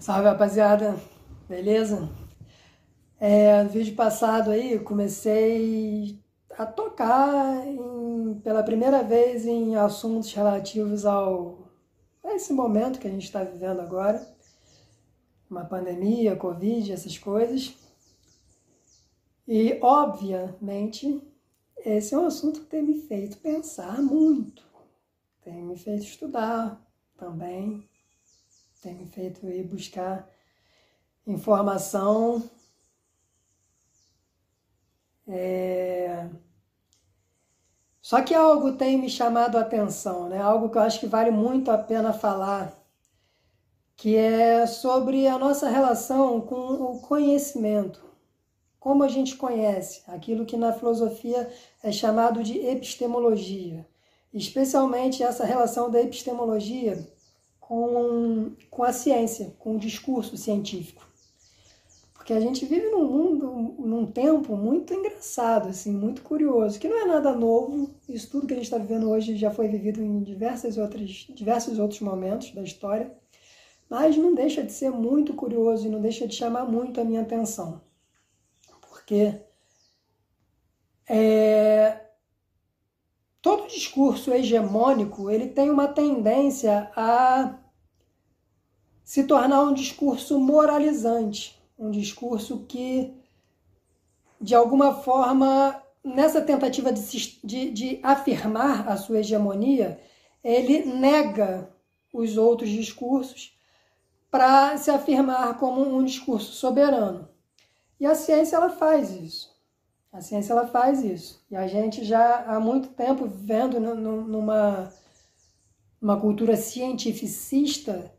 Salve rapaziada, beleza? É, no vídeo passado aí comecei a tocar em, pela primeira vez em assuntos relativos ao a esse momento que a gente está vivendo agora, uma pandemia, Covid, essas coisas. E obviamente esse é um assunto que tem me feito pensar muito, tem me feito estudar também tem me feito ir buscar informação. É... Só que algo tem me chamado a atenção, né? algo que eu acho que vale muito a pena falar, que é sobre a nossa relação com o conhecimento. Como a gente conhece, aquilo que na filosofia é chamado de epistemologia. Especialmente essa relação da epistemologia com, com a ciência, com o discurso científico. Porque a gente vive num mundo, num tempo muito engraçado, assim, muito curioso, que não é nada novo. Isso tudo que a gente está vivendo hoje já foi vivido em diversas outras, diversos outros momentos da história, mas não deixa de ser muito curioso e não deixa de chamar muito a minha atenção. Porque é, todo discurso hegemônico ele tem uma tendência a se tornar um discurso moralizante, um discurso que, de alguma forma, nessa tentativa de, de, de afirmar a sua hegemonia, ele nega os outros discursos para se afirmar como um discurso soberano. E a ciência ela faz isso. A ciência ela faz isso. E a gente já há muito tempo vivendo numa uma cultura cientificista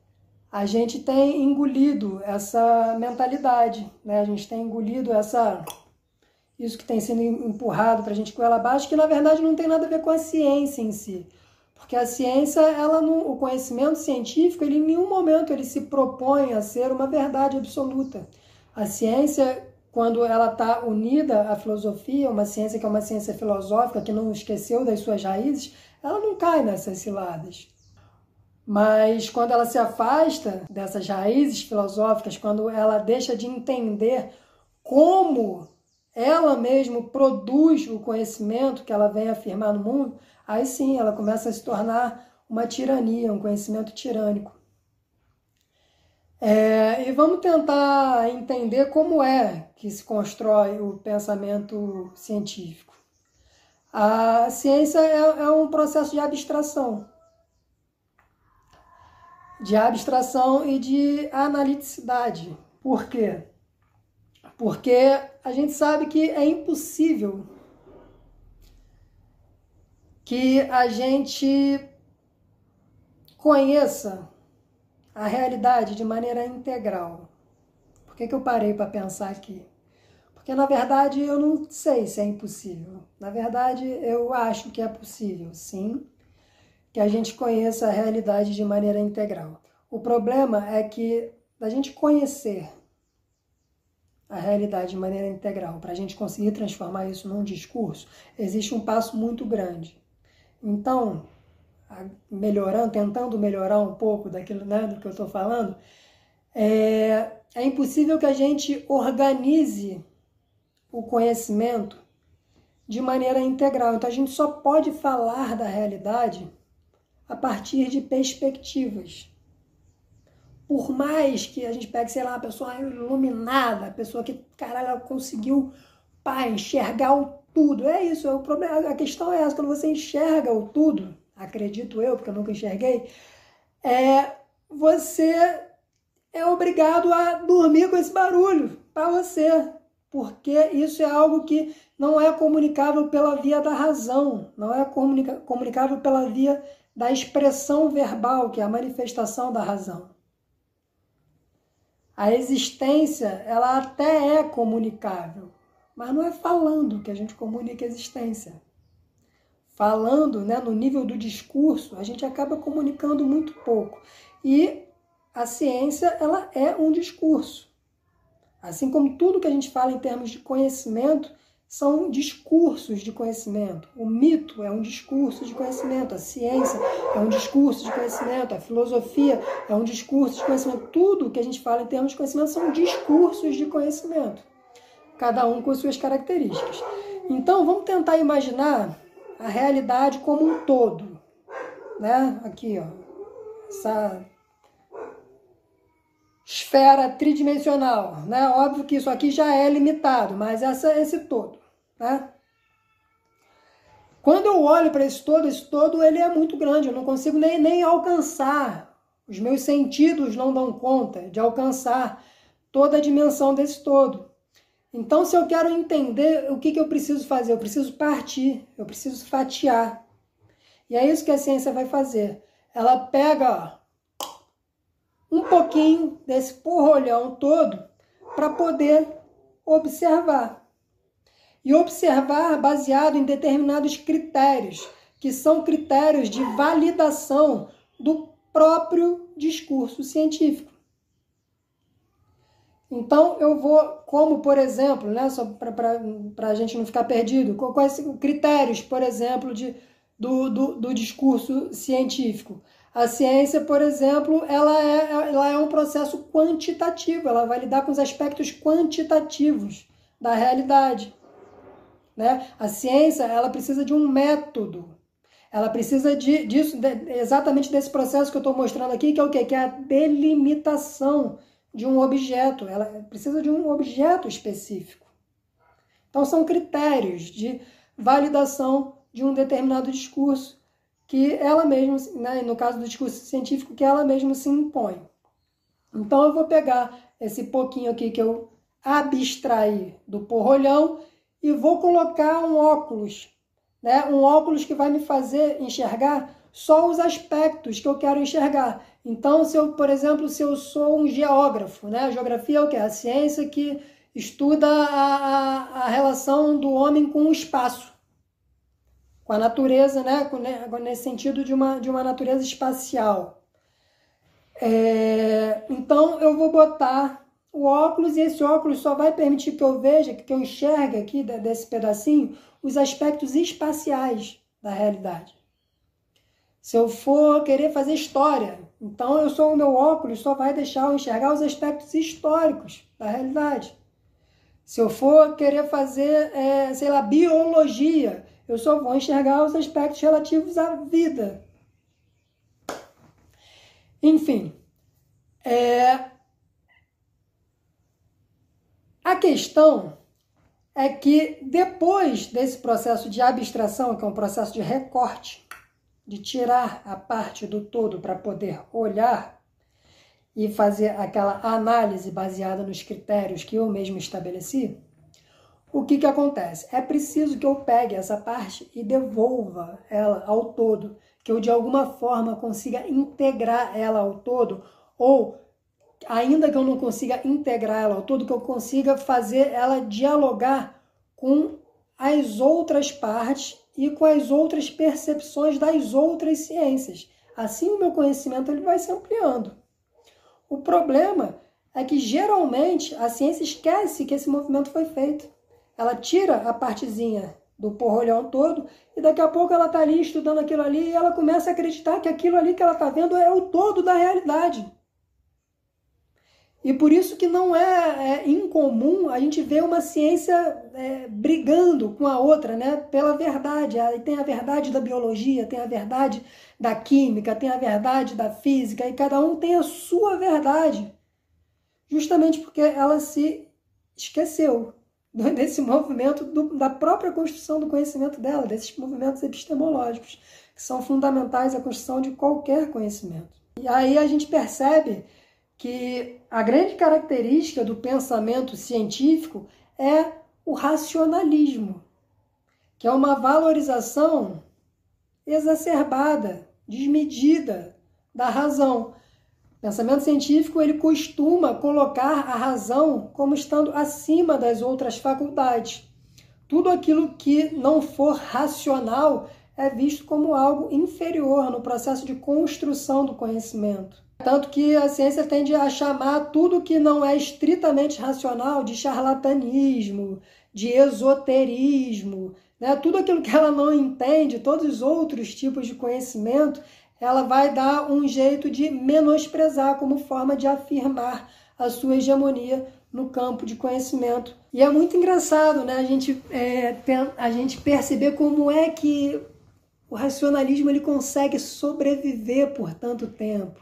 a gente tem engolido essa mentalidade, né? A gente tem engolido essa isso que tem sido empurrado para a gente com ela abaixo, que na verdade não tem nada a ver com a ciência em si. Porque a ciência, ela não, o conhecimento científico, ele em nenhum momento ele se propõe a ser uma verdade absoluta. A ciência, quando ela está unida à filosofia, uma ciência que é uma ciência filosófica, que não esqueceu das suas raízes, ela não cai nessas ciladas. Mas quando ela se afasta dessas raízes filosóficas, quando ela deixa de entender como ela mesma produz o conhecimento que ela vem afirmar no mundo, aí sim ela começa a se tornar uma tirania, um conhecimento tirânico. É, e vamos tentar entender como é que se constrói o pensamento científico. A ciência é, é um processo de abstração de abstração e de analiticidade. Por quê? Porque a gente sabe que é impossível que a gente conheça a realidade de maneira integral. Por que, que eu parei para pensar aqui? Porque na verdade eu não sei se é impossível. Na verdade eu acho que é possível, sim que a gente conheça a realidade de maneira integral. O problema é que a gente conhecer a realidade de maneira integral, para a gente conseguir transformar isso num discurso, existe um passo muito grande. Então, melhorando, tentando melhorar um pouco daquilo né, do que eu estou falando, é, é impossível que a gente organize o conhecimento de maneira integral. Então, a gente só pode falar da realidade a partir de perspectivas. Por mais que a gente pegue, sei lá, uma pessoa iluminada, a pessoa que, caralho, ela conseguiu pá, enxergar o tudo. É isso, é o problema, a questão é essa, quando você enxerga o tudo, acredito eu, porque eu nunca enxerguei, é, você é obrigado a dormir com esse barulho para você, porque isso é algo que não é comunicável pela via da razão, não é comunicável pela via da expressão verbal, que é a manifestação da razão. A existência, ela até é comunicável, mas não é falando que a gente comunica a existência. Falando, né, no nível do discurso, a gente acaba comunicando muito pouco. E a ciência, ela é um discurso. Assim como tudo que a gente fala em termos de conhecimento são discursos de conhecimento. O mito é um discurso de conhecimento, a ciência é um discurso de conhecimento, a filosofia é um discurso de conhecimento. Tudo que a gente fala em termos de conhecimento são discursos de conhecimento, cada um com suas características. Então, vamos tentar imaginar a realidade como um todo, né? Aqui, ó, essa esfera tridimensional, né? Óbvio que isso aqui já é limitado, mas essa esse todo, né? Quando eu olho para esse todo, esse todo ele é muito grande, eu não consigo nem, nem alcançar. Os meus sentidos não dão conta de alcançar toda a dimensão desse todo. Então, se eu quero entender o que, que eu preciso fazer, eu preciso partir, eu preciso fatiar. E é isso que a ciência vai fazer. Ela pega um pouquinho desse porrolhão todo para poder observar. E observar baseado em determinados critérios, que são critérios de validação do próprio discurso científico. Então, eu vou, como por exemplo, né, só para a gente não ficar perdido, quais critérios, por exemplo, de, do, do, do discurso científico? A ciência, por exemplo, ela é, ela é um processo quantitativo, ela vai lidar com os aspectos quantitativos da realidade. Né? A ciência ela precisa de um método, ela precisa de, disso, de, exatamente desse processo que eu estou mostrando aqui, que é o quê? Que é a delimitação de um objeto, ela precisa de um objeto específico. Então, são critérios de validação de um determinado discurso que ela mesma, né, no caso do discurso científico, que ela mesma se impõe. Então, eu vou pegar esse pouquinho aqui que eu abstraí do porrolhão e vou colocar um óculos, né? um óculos que vai me fazer enxergar só os aspectos que eu quero enxergar. Então, se eu, por exemplo, se eu sou um geógrafo, né? A geografia é o que? A ciência que estuda a, a, relação do homem com o espaço, com a natureza, né? né nesse sentido de uma, de uma natureza espacial. É, então, eu vou botar o óculos e esse óculos só vai permitir que eu veja, que eu enxergue aqui desse pedacinho, os aspectos espaciais da realidade. Se eu for querer fazer história, então eu sou o meu óculos só vai deixar eu enxergar os aspectos históricos da realidade. Se eu for querer fazer, é, sei lá, biologia, eu só vou enxergar os aspectos relativos à vida. Enfim, é... a questão é que depois desse processo de abstração, que é um processo de recorte, de tirar a parte do todo para poder olhar e fazer aquela análise baseada nos critérios que eu mesmo estabeleci, o que, que acontece? É preciso que eu pegue essa parte e devolva ela ao todo, que eu de alguma forma consiga integrar ela ao todo, ou ainda que eu não consiga integrar ela ao todo, que eu consiga fazer ela dialogar com as outras partes e com as outras percepções das outras ciências. Assim o meu conhecimento ele vai se ampliando. O problema é que geralmente a ciência esquece que esse movimento foi feito. Ela tira a partezinha do porrolhão todo e daqui a pouco ela está ali estudando aquilo ali e ela começa a acreditar que aquilo ali que ela está vendo é o todo da realidade. E por isso que não é, é incomum a gente ver uma ciência é, brigando com a outra, né? Pela verdade. Aí tem a verdade da biologia, tem a verdade da química, tem a verdade da física, e cada um tem a sua verdade. Justamente porque ela se esqueceu desse movimento do, da própria construção do conhecimento dela, desses movimentos epistemológicos, que são fundamentais à construção de qualquer conhecimento. E aí a gente percebe que a grande característica do pensamento científico é o racionalismo, que é uma valorização exacerbada, desmedida da razão. O pensamento científico ele costuma colocar a razão como estando acima das outras faculdades. Tudo aquilo que não for racional é visto como algo inferior no processo de construção do conhecimento. Tanto que a ciência tende a chamar tudo que não é estritamente racional de charlatanismo, de esoterismo, né? tudo aquilo que ela não entende, todos os outros tipos de conhecimento, ela vai dar um jeito de menosprezar como forma de afirmar a sua hegemonia no campo de conhecimento. E é muito engraçado né, a, gente, é, a gente perceber como é que o racionalismo ele consegue sobreviver por tanto tempo.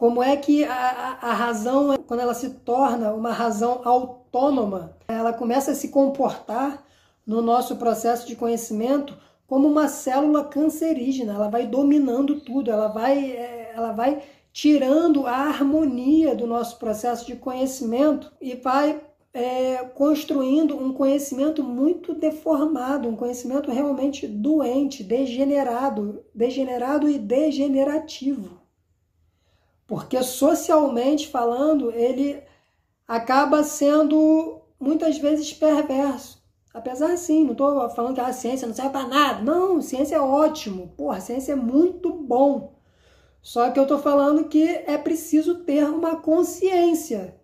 Como é que a, a razão, quando ela se torna uma razão autônoma, ela começa a se comportar no nosso processo de conhecimento como uma célula cancerígena, ela vai dominando tudo, ela vai, é, ela vai tirando a harmonia do nosso processo de conhecimento e vai é, construindo um conhecimento muito deformado, um conhecimento realmente doente, degenerado, degenerado e degenerativo. Porque socialmente falando, ele acaba sendo muitas vezes perverso. Apesar sim, não estou falando que a ciência não serve para nada. Não, ciência é ótimo. Porra, ciência é muito bom. Só que eu estou falando que é preciso ter uma consciência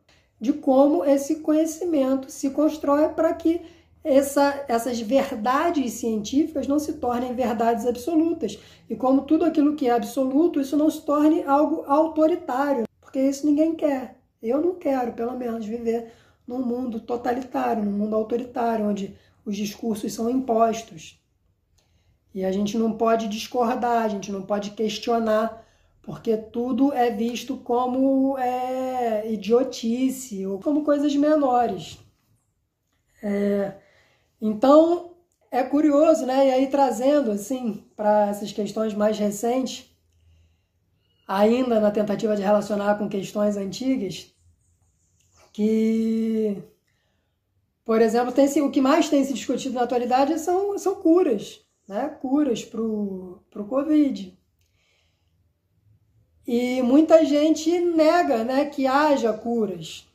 de como esse conhecimento se constrói para que essa, essas verdades científicas não se tornem verdades absolutas. E como tudo aquilo que é absoluto, isso não se torne algo autoritário, porque isso ninguém quer. Eu não quero, pelo menos, viver num mundo totalitário, num mundo autoritário, onde os discursos são impostos. E a gente não pode discordar, a gente não pode questionar, porque tudo é visto como é, idiotice ou como coisas menores. É, então, é curioso, né? E aí trazendo assim para essas questões mais recentes, ainda na tentativa de relacionar com questões antigas, que, por exemplo, tem, o que mais tem se discutido na atualidade são, são curas, né? Curas para o Covid. E muita gente nega né, que haja curas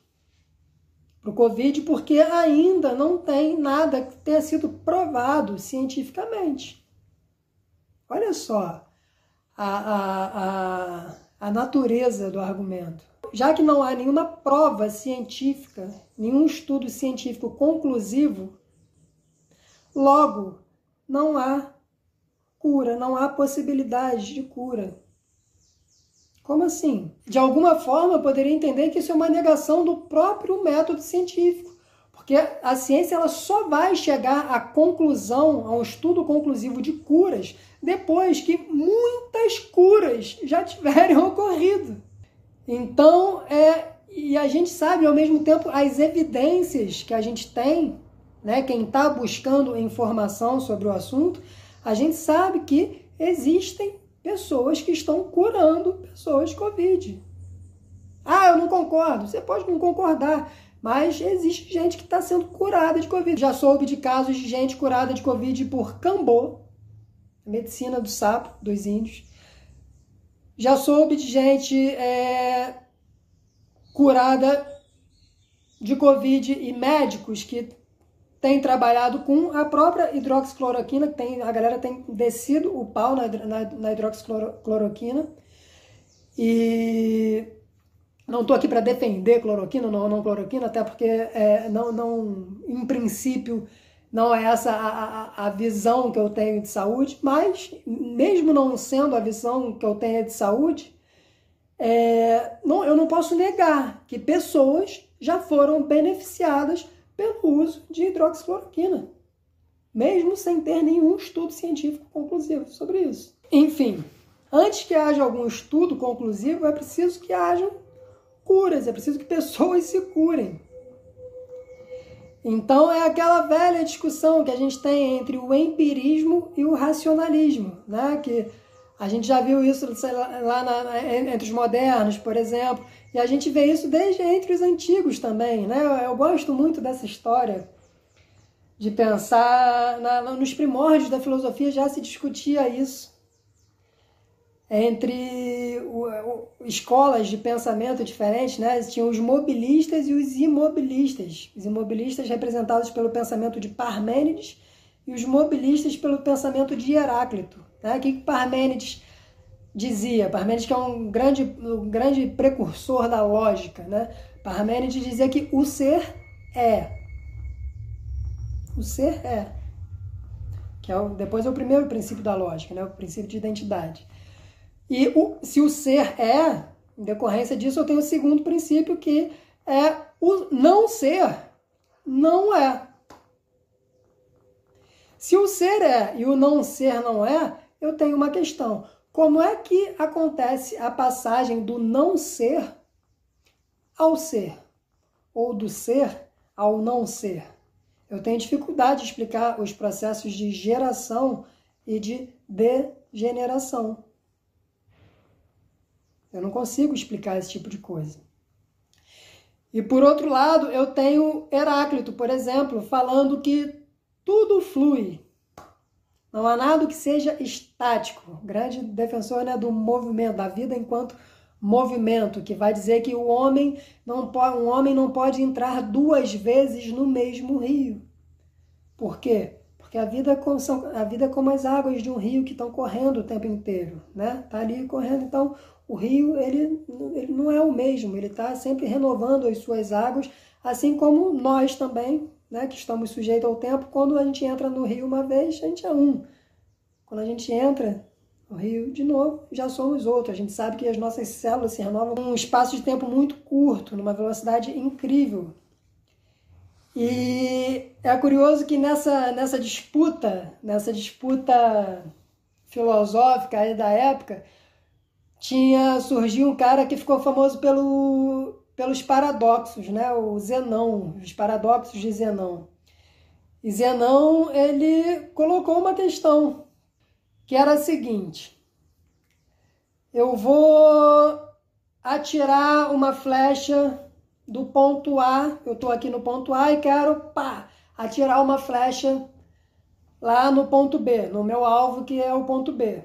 para o Covid porque ainda não tem nada que tenha sido provado cientificamente. Olha só a, a, a, a natureza do argumento já que não há nenhuma prova científica, nenhum estudo científico conclusivo, logo não há cura, não há possibilidade de cura. Como assim? De alguma forma, eu poderia entender que isso é uma negação do próprio método científico, porque a ciência ela só vai chegar à conclusão, a um estudo conclusivo de curas, depois que muitas curas já tiverem ocorrido. Então, é, e a gente sabe ao mesmo tempo as evidências que a gente tem, né, quem está buscando informação sobre o assunto, a gente sabe que existem pessoas que estão curando pessoas Covid. Ah, eu não concordo. Você pode não concordar, mas existe gente que está sendo curada de Covid. Já soube de casos de gente curada de Covid por cambô, medicina do sapo, dos índios. Já soube de gente é, curada de Covid e médicos que têm trabalhado com a própria hidroxicloroquina, que tem, a galera tem descido o pau na, na, na hidroxicloroquina. E não estou aqui para defender cloroquina ou não, não cloroquina, até porque é, não, não, em princípio não é essa a, a, a, visão que eu tenho de saúde, mas mesmo não sendo a visão que eu tenho de saúde, é, não, eu não posso negar que pessoas já foram beneficiadas pelo uso de hidroxicloroquina, mesmo sem ter nenhum estudo científico conclusivo sobre isso. Enfim, antes que haja algum estudo conclusivo, é preciso que hajam curas, é preciso que pessoas se curem. Então é aquela velha discussão que a gente tem entre o empirismo e o racionalismo, né? Que a gente já viu isso lá na, entre os modernos, por exemplo, e a gente vê isso desde entre os antigos também, né? Eu, gosto muito dessa história de pensar na, nos primórdios da filosofia já se discutia isso entre o, o, escolas de pensamento diferentes, né? Tinham os mobilistas e os imobilistas. Os imobilistas representados pelo pensamento de Parmênides e os mobilistas pelo pensamento de Heráclito. Né? Que Parmênides dizia? Parmênides que é um grande, um grande precursor da lógica, né? Parmênides dizia que o ser é. O ser é. Que é o, depois é o primeiro princípio da lógica, né? o princípio de identidade. E o, se o ser é, em decorrência disso, eu tenho o segundo princípio, que é o não ser não é. Se o ser é e o não ser não é, eu tenho uma questão. Como é que acontece a passagem do não ser ao ser? Ou do ser ao não ser? Eu tenho dificuldade de explicar os processos de geração e de degeneração. Eu não consigo explicar esse tipo de coisa. E por outro lado, eu tenho Heráclito, por exemplo, falando que tudo flui, não há nada que seja estático. Grande defensor né, do movimento, da vida enquanto movimento, que vai dizer que o homem não pode, um homem não pode entrar duas vezes no mesmo rio. Por quê? Porque a vida, é são, a vida é como as águas de um rio que estão correndo o tempo inteiro, né? Tá ali correndo, então o rio ele, ele não é o mesmo, ele está sempre renovando as suas águas, assim como nós também né, que estamos sujeitos ao tempo, quando a gente entra no rio uma vez, a gente é um. Quando a gente entra no rio de novo, já somos outro. A gente sabe que as nossas células se renovam num espaço de tempo muito curto, numa velocidade incrível. E é curioso que nessa, nessa disputa, nessa disputa filosófica da época, tinha surgiu um cara que ficou famoso pelo pelos paradoxos, né? O Zenão, os paradoxos de Zenão. E Zenão, ele colocou uma questão, que era a seguinte: eu vou atirar uma flecha do ponto A, eu estou aqui no ponto A e quero, pá, atirar uma flecha lá no ponto B, no meu alvo que é o ponto B.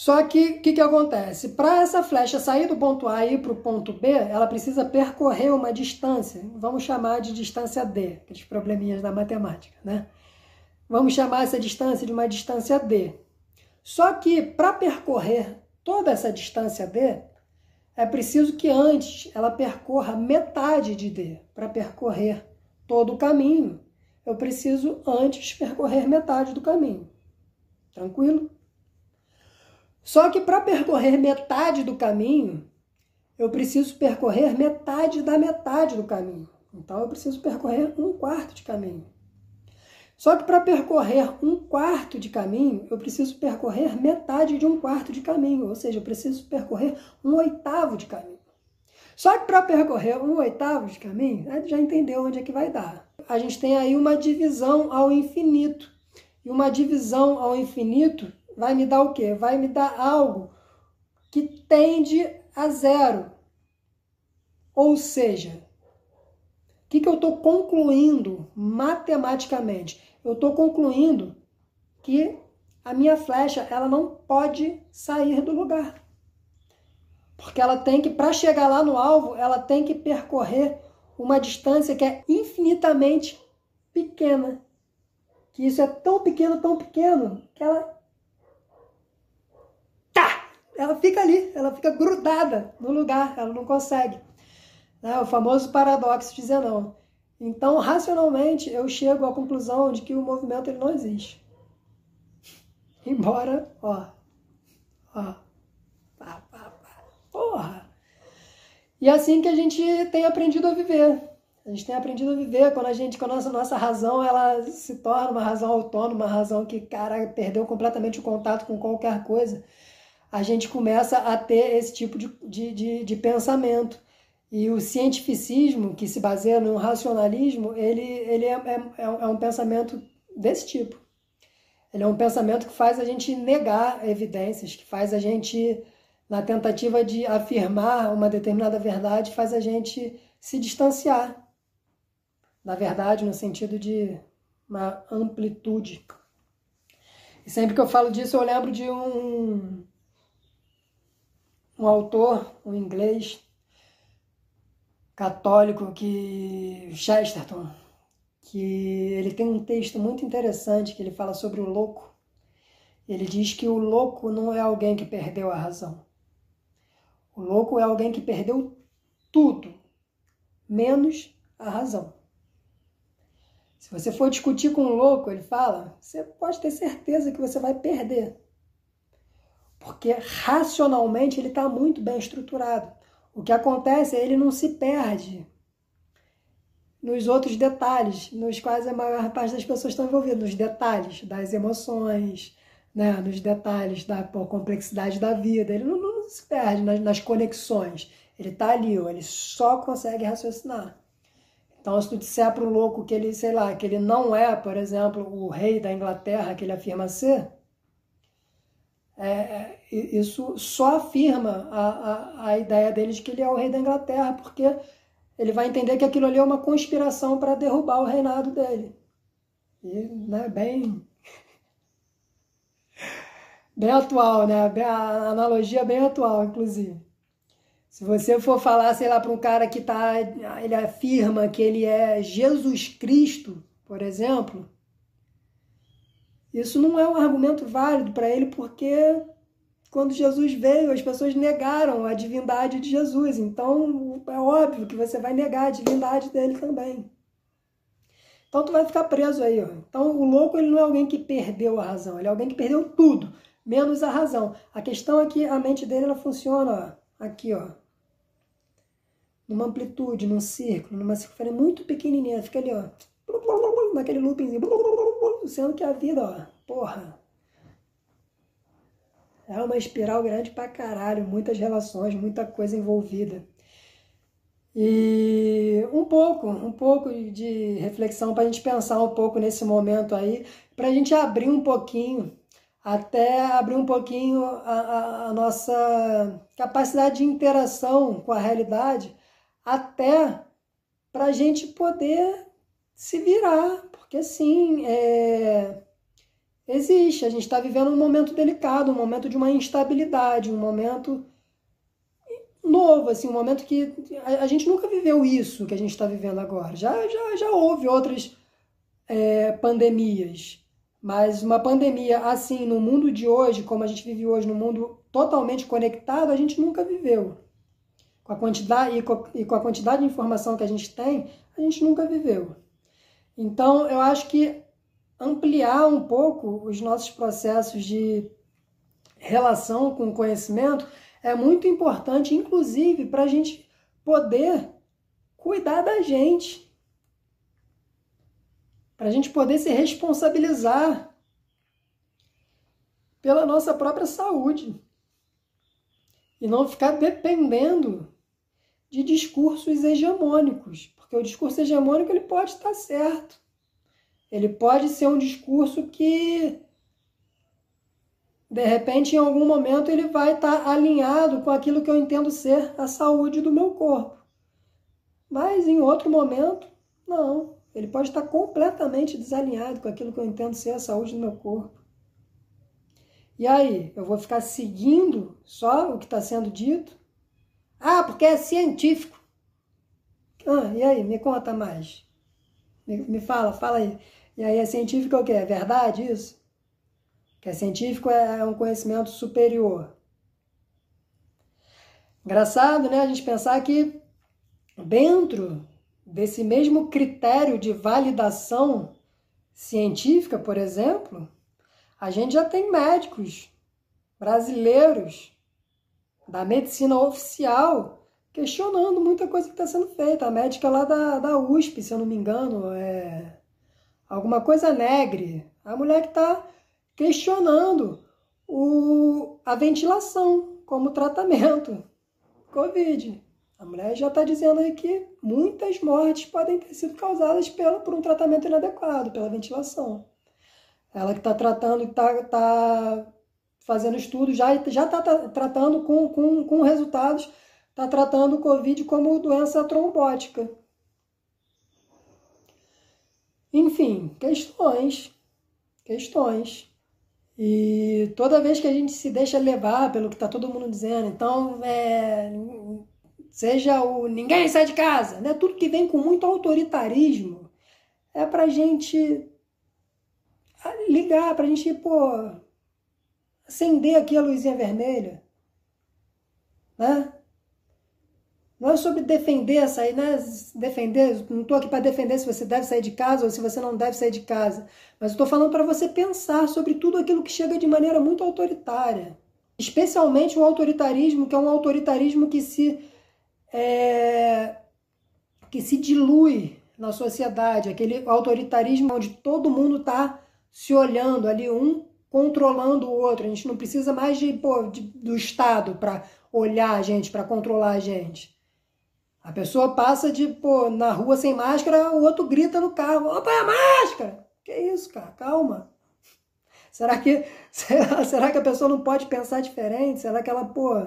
Só que o que, que acontece? Para essa flecha sair do ponto A e ir para o ponto B, ela precisa percorrer uma distância, vamos chamar de distância D, aqueles probleminhas da matemática, né? Vamos chamar essa distância de uma distância D. Só que para percorrer toda essa distância D, é preciso que antes ela percorra metade de D. Para percorrer todo o caminho, eu preciso antes percorrer metade do caminho. Tranquilo? Só que para percorrer metade do caminho, eu preciso percorrer metade da metade do caminho. Então eu preciso percorrer um quarto de caminho. Só que para percorrer um quarto de caminho, eu preciso percorrer metade de um quarto de caminho, ou seja, eu preciso percorrer um oitavo de caminho. Só que para percorrer um oitavo de caminho, já entendeu onde é que vai dar. A gente tem aí uma divisão ao infinito. E uma divisão ao infinito vai me dar o quê? Vai me dar algo que tende a zero. Ou seja, o que, que eu estou concluindo matematicamente? Eu estou concluindo que a minha flecha ela não pode sair do lugar. Porque ela tem que, para chegar lá no alvo, ela tem que percorrer uma distância que é infinitamente pequena. Que isso é tão pequeno, tão pequeno, que ela ela fica ali, ela fica grudada no lugar, ela não consegue. É o famoso paradoxo de Zenão. Então, racionalmente, eu chego à conclusão de que o movimento ele não existe. Embora, ó, ó, pá, pá, pá, porra. E é assim que a gente tem aprendido a viver. A gente tem aprendido a viver quando a gente, quando a nossa, nossa razão, ela se torna uma razão autônoma, uma razão que, cara, perdeu completamente o contato com qualquer coisa a gente começa a ter esse tipo de, de, de, de pensamento. E o cientificismo, que se baseia no racionalismo, ele, ele é, é, é um pensamento desse tipo. Ele é um pensamento que faz a gente negar evidências, que faz a gente, na tentativa de afirmar uma determinada verdade, faz a gente se distanciar da verdade no sentido de uma amplitude. E sempre que eu falo disso, eu lembro de um, um autor, um inglês católico que Chesterton, que ele tem um texto muito interessante que ele fala sobre o louco. Ele diz que o louco não é alguém que perdeu a razão. O louco é alguém que perdeu tudo, menos a razão. Se você for discutir com um louco, ele fala, você pode ter certeza que você vai perder. Porque racionalmente ele está muito bem estruturado. O que acontece é ele não se perde nos outros detalhes, nos quais a maior parte das pessoas estão envolvidas, nos detalhes das emoções, né, nos detalhes da pô, complexidade da vida. Ele não, não se perde nas, nas conexões. Ele está ali, ó, ele só consegue raciocinar. Então, se tu disser para o louco que ele, sei lá, que ele não é, por exemplo, o rei da Inglaterra que ele afirma ser, é, é isso só afirma a, a, a ideia dele de que ele é o rei da Inglaterra, porque ele vai entender que aquilo ali é uma conspiração para derrubar o reinado dele. E, né, bem. bem atual, né? A analogia bem atual, inclusive. Se você for falar, sei lá, para um cara que tá, ele afirma que ele é Jesus Cristo, por exemplo, isso não é um argumento válido para ele, porque quando Jesus veio, as pessoas negaram a divindade de Jesus. Então, é óbvio que você vai negar a divindade dele também. Então, tu vai ficar preso aí. Ó. Então, o louco ele não é alguém que perdeu a razão, ele é alguém que perdeu tudo, menos a razão. A questão é que a mente dele ela funciona ó, aqui, ó, numa amplitude, num círculo, numa circunferência muito pequenininha. Fica ali, ó, naquele loopingzinho, sendo que a vida, ó, porra, é uma espiral grande pra caralho, muitas relações, muita coisa envolvida. E um pouco, um pouco de reflexão para a gente pensar um pouco nesse momento aí, para a gente abrir um pouquinho, até abrir um pouquinho a, a, a, nossa capacidade de interação com a realidade, até para a gente poder se virar, porque sim, é, Existe, a gente está vivendo um momento delicado, um momento de uma instabilidade, um momento novo, assim, um momento que a, a gente nunca viveu isso que a gente está vivendo agora. Já, já, já houve outras é, pandemias, mas uma pandemia assim, no mundo de hoje, como a gente vive hoje, no mundo totalmente conectado, a gente nunca viveu. Com a quantidade, e com, e com a quantidade de informação que a gente tem, a gente nunca viveu. Então, eu acho que ampliar um pouco os nossos processos de relação com o conhecimento é muito importante, inclusive para a gente poder cuidar da gente, para a gente poder se responsabilizar pela nossa própria saúde. E não ficar dependendo de discursos hegemônicos, porque o discurso hegemônico ele pode estar certo, ele pode ser um discurso que, de repente, em algum momento, ele vai estar alinhado com aquilo que eu entendo ser a saúde do meu corpo. Mas em outro momento, não. Ele pode estar completamente desalinhado com aquilo que eu entendo ser a saúde do meu corpo. E aí, eu vou ficar seguindo só o que está sendo dito? Ah, porque é científico. Ah, e aí, me conta mais. Me, me fala, fala aí. E aí é científico é o quê? É verdade isso? Que é científico é um conhecimento superior. Engraçado, né? A gente pensar que dentro desse mesmo critério de validação científica, por exemplo, a gente já tem médicos brasileiros da medicina oficial questionando muita coisa que está sendo feita. A médica lá da, da USP, se eu não me engano, é alguma coisa negre. A mulher que está questionando o, a ventilação como tratamento. Covid. A mulher já está dizendo aí que muitas mortes podem ter sido causadas pela, por um tratamento inadequado, pela ventilação. Ela que está tratando e está tá fazendo estudos, já está tá, tratando com, com, com resultados, está tratando o Covid como doença trombótica. Enfim, questões, questões. E toda vez que a gente se deixa levar pelo que está todo mundo dizendo, então, é, seja o ninguém sai de casa, né? tudo que vem com muito autoritarismo, é para gente ligar, para a gente pô, acender aqui a luzinha vermelha. Né? Não é sobre defender aí, né? Defender, não estou aqui para defender se você deve sair de casa ou se você não deve sair de casa. Mas estou falando para você pensar sobre tudo aquilo que chega de maneira muito autoritária. Especialmente o autoritarismo, que é um autoritarismo que se, é, que se dilui na sociedade. Aquele autoritarismo onde todo mundo está se olhando ali, um controlando o outro. A gente não precisa mais de, pô, de do Estado para olhar a gente, para controlar a gente. A pessoa passa de, pô, na rua sem máscara, o outro grita no carro, ó, põe a máscara! Que isso, cara? Calma. Será que, será, será que a pessoa não pode pensar diferente? Será que ela, pô...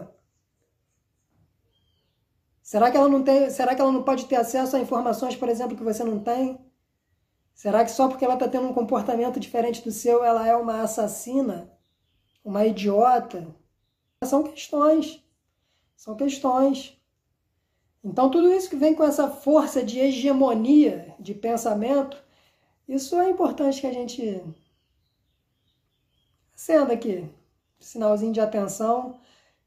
Será que ela não tem, será que ela não pode ter acesso a informações, por exemplo, que você não tem? Será que só porque ela está tendo um comportamento diferente do seu, ela é uma assassina? Uma idiota? São questões. São questões. Então, tudo isso que vem com essa força de hegemonia de pensamento, isso é importante que a gente acenda aqui, sinalzinho de atenção,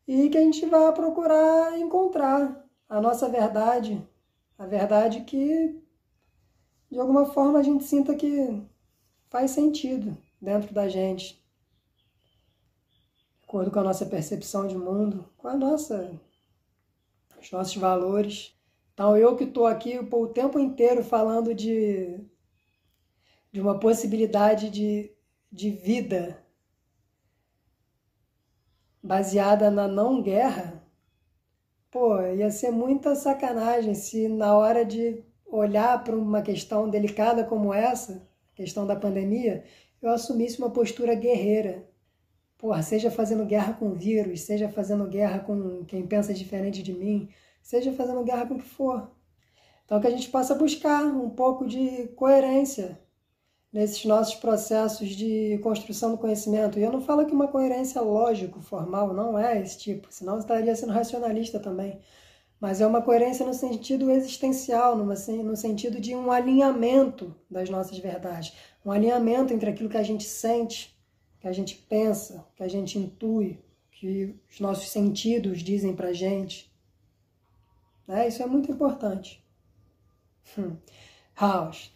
e que a gente vá procurar encontrar a nossa verdade, a verdade que, de alguma forma, a gente sinta que faz sentido dentro da gente, de acordo com a nossa percepção de mundo, com a nossa os nossos valores. Então, eu que estou aqui o tempo inteiro falando de, de uma possibilidade de, de vida baseada na não guerra, pô, ia ser muita sacanagem se na hora de olhar para uma questão delicada como essa, questão da pandemia, eu assumisse uma postura guerreira. Porra, seja fazendo guerra com o vírus, seja fazendo guerra com quem pensa diferente de mim, seja fazendo guerra com o que for. Então, que a gente possa buscar um pouco de coerência nesses nossos processos de construção do conhecimento. E eu não falo que uma coerência lógico, formal, não é esse tipo, senão eu estaria sendo racionalista também. Mas é uma coerência no sentido existencial, no sentido de um alinhamento das nossas verdades, um alinhamento entre aquilo que a gente sente que a gente pensa, que a gente intui, que os nossos sentidos dizem para gente. Né? Isso é muito importante. Hum. House.